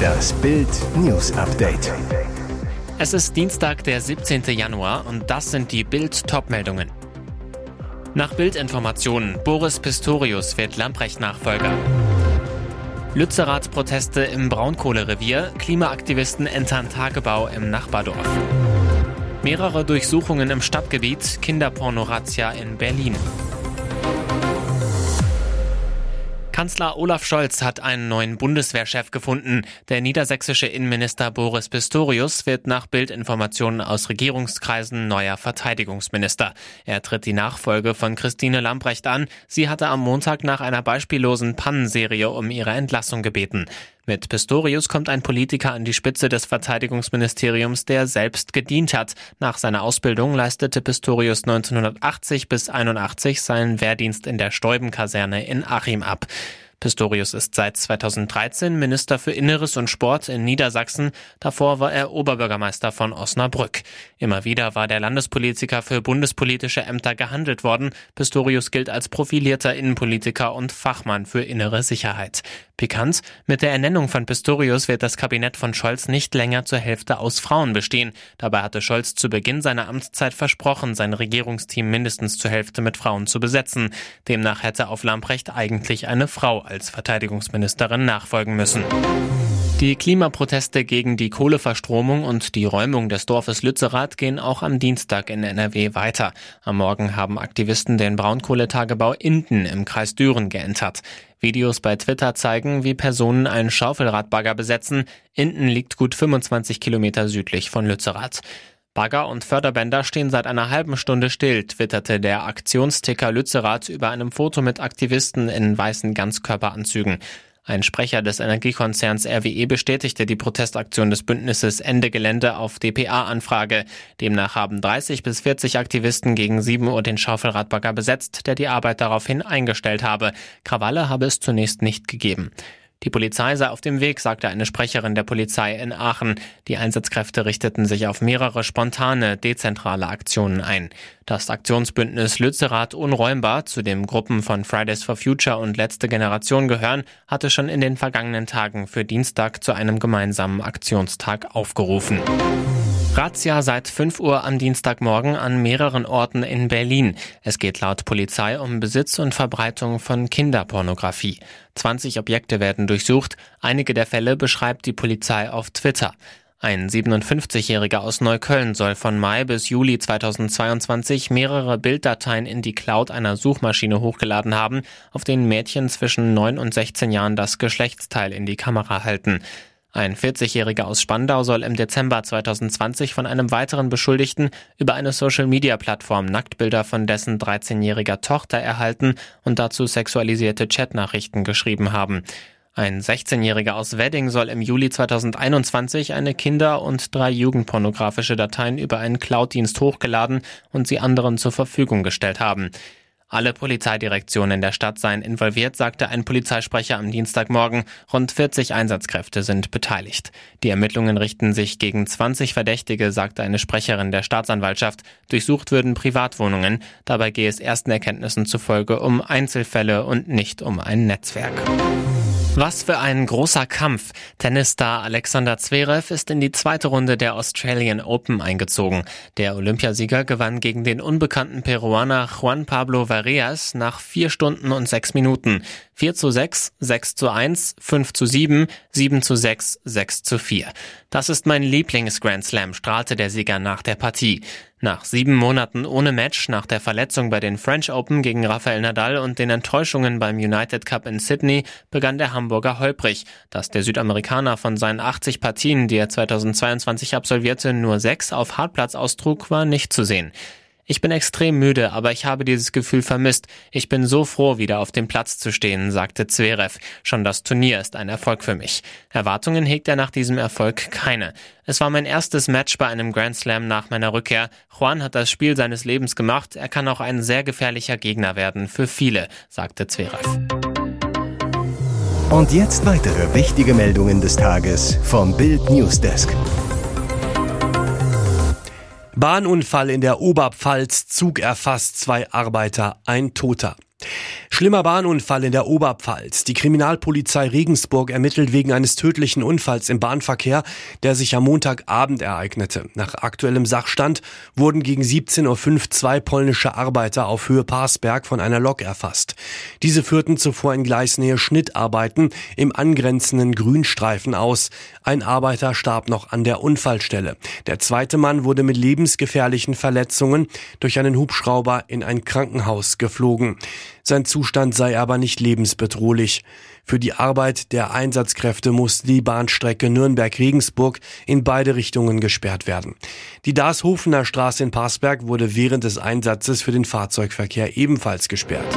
Das Bild News Update. Es ist Dienstag, der 17. Januar und das sind die Bild Topmeldungen. Nach Bildinformationen Boris Pistorius wird Lamprecht Nachfolger. Lützerath-Proteste im Braunkohlerevier, Klimaaktivisten entern Tagebau im Nachbardorf. Mehrere Durchsuchungen im Stadtgebiet, Kinderpornorazzia in Berlin. Kanzler Olaf Scholz hat einen neuen Bundeswehrchef gefunden. Der niedersächsische Innenminister Boris Pistorius wird nach Bildinformationen aus Regierungskreisen neuer Verteidigungsminister. Er tritt die Nachfolge von Christine Lambrecht an. Sie hatte am Montag nach einer beispiellosen Pannenserie um ihre Entlassung gebeten. Mit Pistorius kommt ein Politiker an die Spitze des Verteidigungsministeriums, der selbst gedient hat. Nach seiner Ausbildung leistete Pistorius 1980 bis 81 seinen Wehrdienst in der Stäubenkaserne in Achim ab. Pistorius ist seit 2013 Minister für Inneres und Sport in Niedersachsen. Davor war er Oberbürgermeister von Osnabrück. Immer wieder war der Landespolitiker für bundespolitische Ämter gehandelt worden. Pistorius gilt als profilierter Innenpolitiker und Fachmann für innere Sicherheit. Pikant, mit der Ernennung von Pistorius wird das Kabinett von Scholz nicht länger zur Hälfte aus Frauen bestehen. Dabei hatte Scholz zu Beginn seiner Amtszeit versprochen, sein Regierungsteam mindestens zur Hälfte mit Frauen zu besetzen. Demnach hätte auf Lamprecht eigentlich eine Frau als Verteidigungsministerin nachfolgen müssen. Die Klimaproteste gegen die Kohleverstromung und die Räumung des Dorfes Lützerath gehen auch am Dienstag in NRW weiter. Am Morgen haben Aktivisten den Braunkohletagebau Inden im Kreis Düren geentert. Videos bei Twitter zeigen, wie Personen einen Schaufelradbagger besetzen. Inden liegt gut 25 Kilometer südlich von Lützerath. Bagger und Förderbänder stehen seit einer halben Stunde still, twitterte der Aktionsticker Lützerath über einem Foto mit Aktivisten in weißen Ganzkörperanzügen. Ein Sprecher des Energiekonzerns RWE bestätigte die Protestaktion des Bündnisses Ende Gelände auf DPA-Anfrage. Demnach haben 30 bis 40 Aktivisten gegen 7 Uhr den Schaufelradbagger besetzt, der die Arbeit daraufhin eingestellt habe. Krawalle habe es zunächst nicht gegeben. Die Polizei sei auf dem Weg, sagte eine Sprecherin der Polizei in Aachen. Die Einsatzkräfte richteten sich auf mehrere spontane, dezentrale Aktionen ein. Das Aktionsbündnis Lützerath Unräumbar, zu dem Gruppen von Fridays for Future und Letzte Generation gehören, hatte schon in den vergangenen Tagen für Dienstag zu einem gemeinsamen Aktionstag aufgerufen. Razzia seit 5 Uhr am Dienstagmorgen an mehreren Orten in Berlin. Es geht laut Polizei um Besitz und Verbreitung von Kinderpornografie. 20 Objekte werden durchsucht. Einige der Fälle beschreibt die Polizei auf Twitter. Ein 57-Jähriger aus Neukölln soll von Mai bis Juli 2022 mehrere Bilddateien in die Cloud einer Suchmaschine hochgeladen haben, auf denen Mädchen zwischen 9 und 16 Jahren das Geschlechtsteil in die Kamera halten. Ein 40-Jähriger aus Spandau soll im Dezember 2020 von einem weiteren Beschuldigten über eine Social-Media-Plattform Nacktbilder von dessen 13-jähriger Tochter erhalten und dazu sexualisierte Chatnachrichten geschrieben haben. Ein 16-Jähriger aus Wedding soll im Juli 2021 eine Kinder- und drei jugendpornografische Dateien über einen Cloud-Dienst hochgeladen und sie anderen zur Verfügung gestellt haben. Alle Polizeidirektionen der Stadt seien involviert, sagte ein Polizeisprecher am Dienstagmorgen. Rund 40 Einsatzkräfte sind beteiligt. Die Ermittlungen richten sich gegen 20 Verdächtige, sagte eine Sprecherin der Staatsanwaltschaft. Durchsucht würden Privatwohnungen. Dabei gehe es ersten Erkenntnissen zufolge um Einzelfälle und nicht um ein Netzwerk. Was für ein großer Kampf. Tennisstar Alexander Zverev ist in die zweite Runde der Australian Open eingezogen. Der Olympiasieger gewann gegen den unbekannten Peruaner Juan Pablo Vareas nach vier Stunden und sechs Minuten. 4 zu 6, 6 zu 1, 5 zu 7, 7 zu 6, 6 zu 4. Das ist mein Lieblings-Grand Slam, strahlte der Sieger nach der Partie. Nach sieben Monaten ohne Match nach der Verletzung bei den French Open gegen Rafael Nadal und den Enttäuschungen beim United Cup in Sydney begann der Hamburger holprig. Dass der Südamerikaner von seinen 80 Partien, die er 2022 absolvierte, nur sechs auf Hartplatz austrug, war nicht zu sehen. Ich bin extrem müde, aber ich habe dieses Gefühl vermisst. Ich bin so froh, wieder auf dem Platz zu stehen, sagte Zverev. Schon das Turnier ist ein Erfolg für mich. Erwartungen hegt er nach diesem Erfolg keine. Es war mein erstes Match bei einem Grand Slam nach meiner Rückkehr. Juan hat das Spiel seines Lebens gemacht. Er kann auch ein sehr gefährlicher Gegner werden für viele, sagte Zverev. Und jetzt weitere wichtige Meldungen des Tages vom Bild Newsdesk. Bahnunfall in der Oberpfalz, Zug erfasst, zwei Arbeiter, ein Toter. Schlimmer Bahnunfall in der Oberpfalz. Die Kriminalpolizei Regensburg ermittelt wegen eines tödlichen Unfalls im Bahnverkehr, der sich am Montagabend ereignete. Nach aktuellem Sachstand wurden gegen 17.05 Uhr zwei polnische Arbeiter auf Höhe Parsberg von einer Lok erfasst. Diese führten zuvor in Gleisnähe Schnittarbeiten im angrenzenden Grünstreifen aus. Ein Arbeiter starb noch an der Unfallstelle. Der zweite Mann wurde mit lebensgefährlichen Verletzungen durch einen Hubschrauber in ein Krankenhaus geflogen. Sein Zustand sei aber nicht lebensbedrohlich. Für die Arbeit der Einsatzkräfte muss die Bahnstrecke Nürnberg-Regensburg in beide Richtungen gesperrt werden. Die Darshofener Straße in Passberg wurde während des Einsatzes für den Fahrzeugverkehr ebenfalls gesperrt.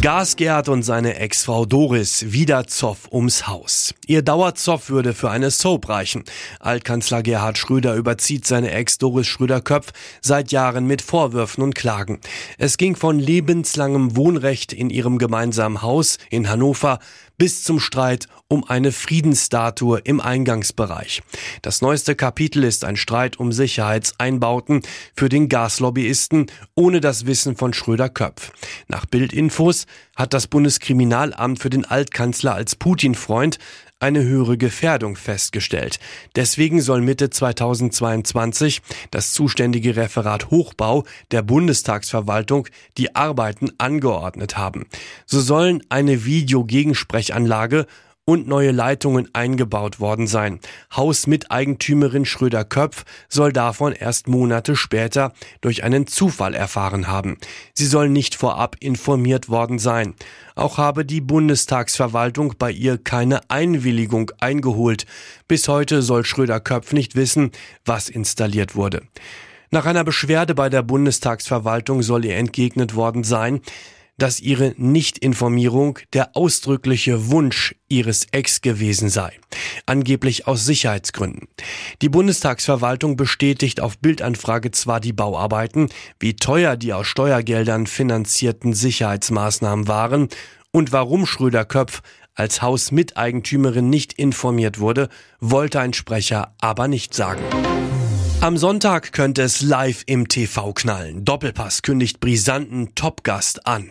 Gasgerd und seine Ex-Frau Doris wieder Zoff ums Haus. Ihr Dauerzoff würde für eine Soap reichen. Altkanzler Gerhard Schröder überzieht seine Ex Doris Schröder-Köpf seit Jahren mit Vorwürfen und Klagen. Es ging von lebenslangem Wohnrecht in ihrem gemeinsamen Haus in Hannover bis zum Streit um eine Friedensstatue im Eingangsbereich. Das neueste Kapitel ist ein Streit um Sicherheitseinbauten für den Gaslobbyisten ohne das Wissen von Schröder-Köpf. Nach Bildinfos hat das Bundeskriminalamt für den Altkanzler als Putin-Freund eine höhere Gefährdung festgestellt. Deswegen soll Mitte 2022 das zuständige Referat Hochbau der Bundestagsverwaltung die Arbeiten angeordnet haben. So sollen eine Videogegensprechanlage und neue Leitungen eingebaut worden sein. Hausmiteigentümerin Schröder-Köpf soll davon erst Monate später durch einen Zufall erfahren haben. Sie soll nicht vorab informiert worden sein. Auch habe die Bundestagsverwaltung bei ihr keine Einwilligung eingeholt. Bis heute soll Schröder-Köpf nicht wissen, was installiert wurde. Nach einer Beschwerde bei der Bundestagsverwaltung soll ihr entgegnet worden sein, dass ihre Nichtinformierung der ausdrückliche Wunsch ihres Ex gewesen sei, angeblich aus Sicherheitsgründen. Die Bundestagsverwaltung bestätigt auf Bildanfrage zwar die Bauarbeiten, wie teuer die aus Steuergeldern finanzierten Sicherheitsmaßnahmen waren und warum Schröder-Köpf als Hausmiteigentümerin nicht informiert wurde, wollte ein Sprecher aber nicht sagen. Am Sonntag könnte es live im TV knallen. Doppelpass kündigt brisanten Topgast an.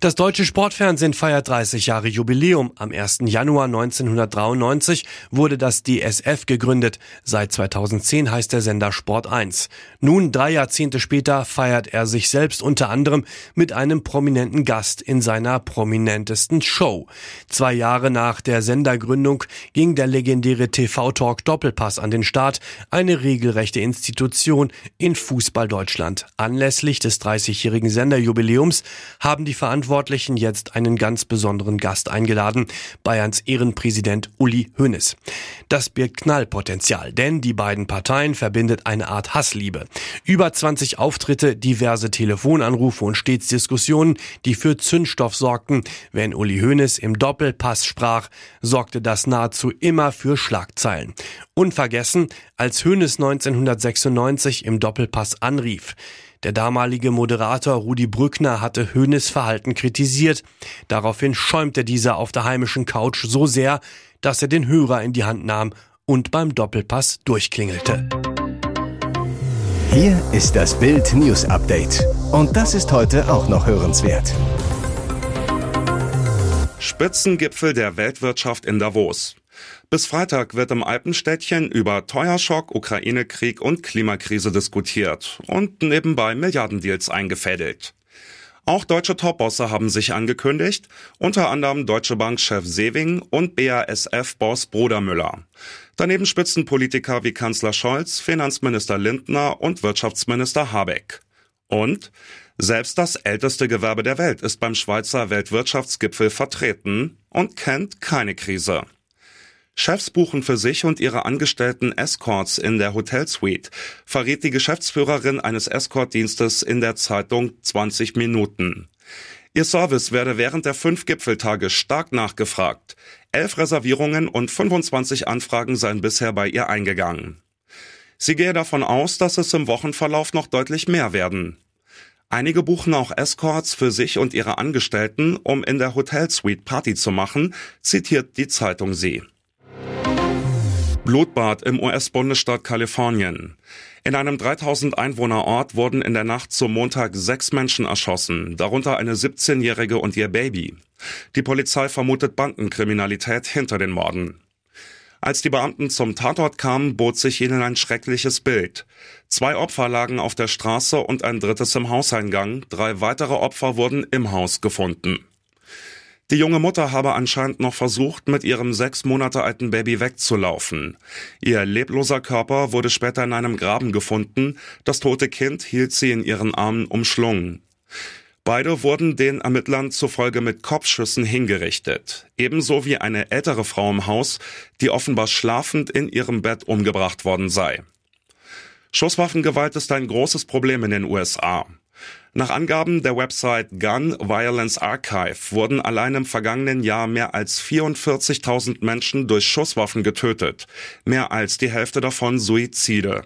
Das deutsche Sportfernsehen feiert 30 Jahre Jubiläum. Am 1. Januar 1993 wurde das DSF gegründet. Seit 2010 heißt der Sender Sport 1. Nun, drei Jahrzehnte später, feiert er sich selbst unter anderem mit einem prominenten Gast in seiner prominentesten Show. Zwei Jahre nach der Sendergründung ging der legendäre TV-Talk Doppelpass an den Start, eine regelrechte Institution in Fußball Deutschland. Anlässlich des 30-jährigen Senderjubiläums haben die Verantwortlichen Verantwortlichen jetzt einen ganz besonderen Gast eingeladen, Bayerns Ehrenpräsident Uli Hoeneß. Das birgt Knallpotenzial, denn die beiden Parteien verbindet eine Art Hassliebe. Über 20 Auftritte, diverse Telefonanrufe und stets Diskussionen, die für Zündstoff sorgten. Wenn Uli Hoeneß im Doppelpass sprach, sorgte das nahezu immer für Schlagzeilen. Unvergessen, als Hoeneß 1996 im Doppelpass anrief. Der damalige Moderator Rudi Brückner hatte Höhnes Verhalten kritisiert. Daraufhin schäumte dieser auf der heimischen Couch so sehr, dass er den Hörer in die Hand nahm und beim Doppelpass durchklingelte. Hier ist das Bild News Update. Und das ist heute auch noch hörenswert. Spitzengipfel der Weltwirtschaft in Davos. Bis Freitag wird im Alpenstädtchen über Teuerschock, Ukraine-Krieg und Klimakrise diskutiert und nebenbei Milliardendeals eingefädelt. Auch deutsche Topbosse haben sich angekündigt, unter anderem Deutsche Bank-Chef Sewing und BASF-Boss Brodermüller. Daneben Spitzenpolitiker wie Kanzler Scholz, Finanzminister Lindner und Wirtschaftsminister Habeck. Und selbst das älteste Gewerbe der Welt ist beim Schweizer Weltwirtschaftsgipfel vertreten und kennt keine Krise. Chefs buchen für sich und ihre Angestellten Escorts in der Hotelsuite, verrät die Geschäftsführerin eines Escortdienstes in der Zeitung 20 Minuten. Ihr Service werde während der fünf Gipfeltage stark nachgefragt. Elf Reservierungen und 25 Anfragen seien bisher bei ihr eingegangen. Sie gehe davon aus, dass es im Wochenverlauf noch deutlich mehr werden. Einige buchen auch Escorts für sich und ihre Angestellten, um in der Hotelsuite Party zu machen, zitiert die Zeitung sie. Blutbad im US-Bundesstaat Kalifornien. In einem 3000 Einwohnerort wurden in der Nacht zum Montag sechs Menschen erschossen, darunter eine 17-Jährige und ihr Baby. Die Polizei vermutet Bandenkriminalität hinter den Morden. Als die Beamten zum Tatort kamen, bot sich ihnen ein schreckliches Bild. Zwei Opfer lagen auf der Straße und ein drittes im Hauseingang. Drei weitere Opfer wurden im Haus gefunden. Die junge Mutter habe anscheinend noch versucht, mit ihrem sechs Monate alten Baby wegzulaufen. Ihr lebloser Körper wurde später in einem Graben gefunden. Das tote Kind hielt sie in ihren Armen umschlungen. Beide wurden den Ermittlern zufolge mit Kopfschüssen hingerichtet. Ebenso wie eine ältere Frau im Haus, die offenbar schlafend in ihrem Bett umgebracht worden sei. Schusswaffengewalt ist ein großes Problem in den USA. Nach Angaben der Website Gun Violence Archive wurden allein im vergangenen Jahr mehr als 44.000 Menschen durch Schusswaffen getötet, mehr als die Hälfte davon Suizide.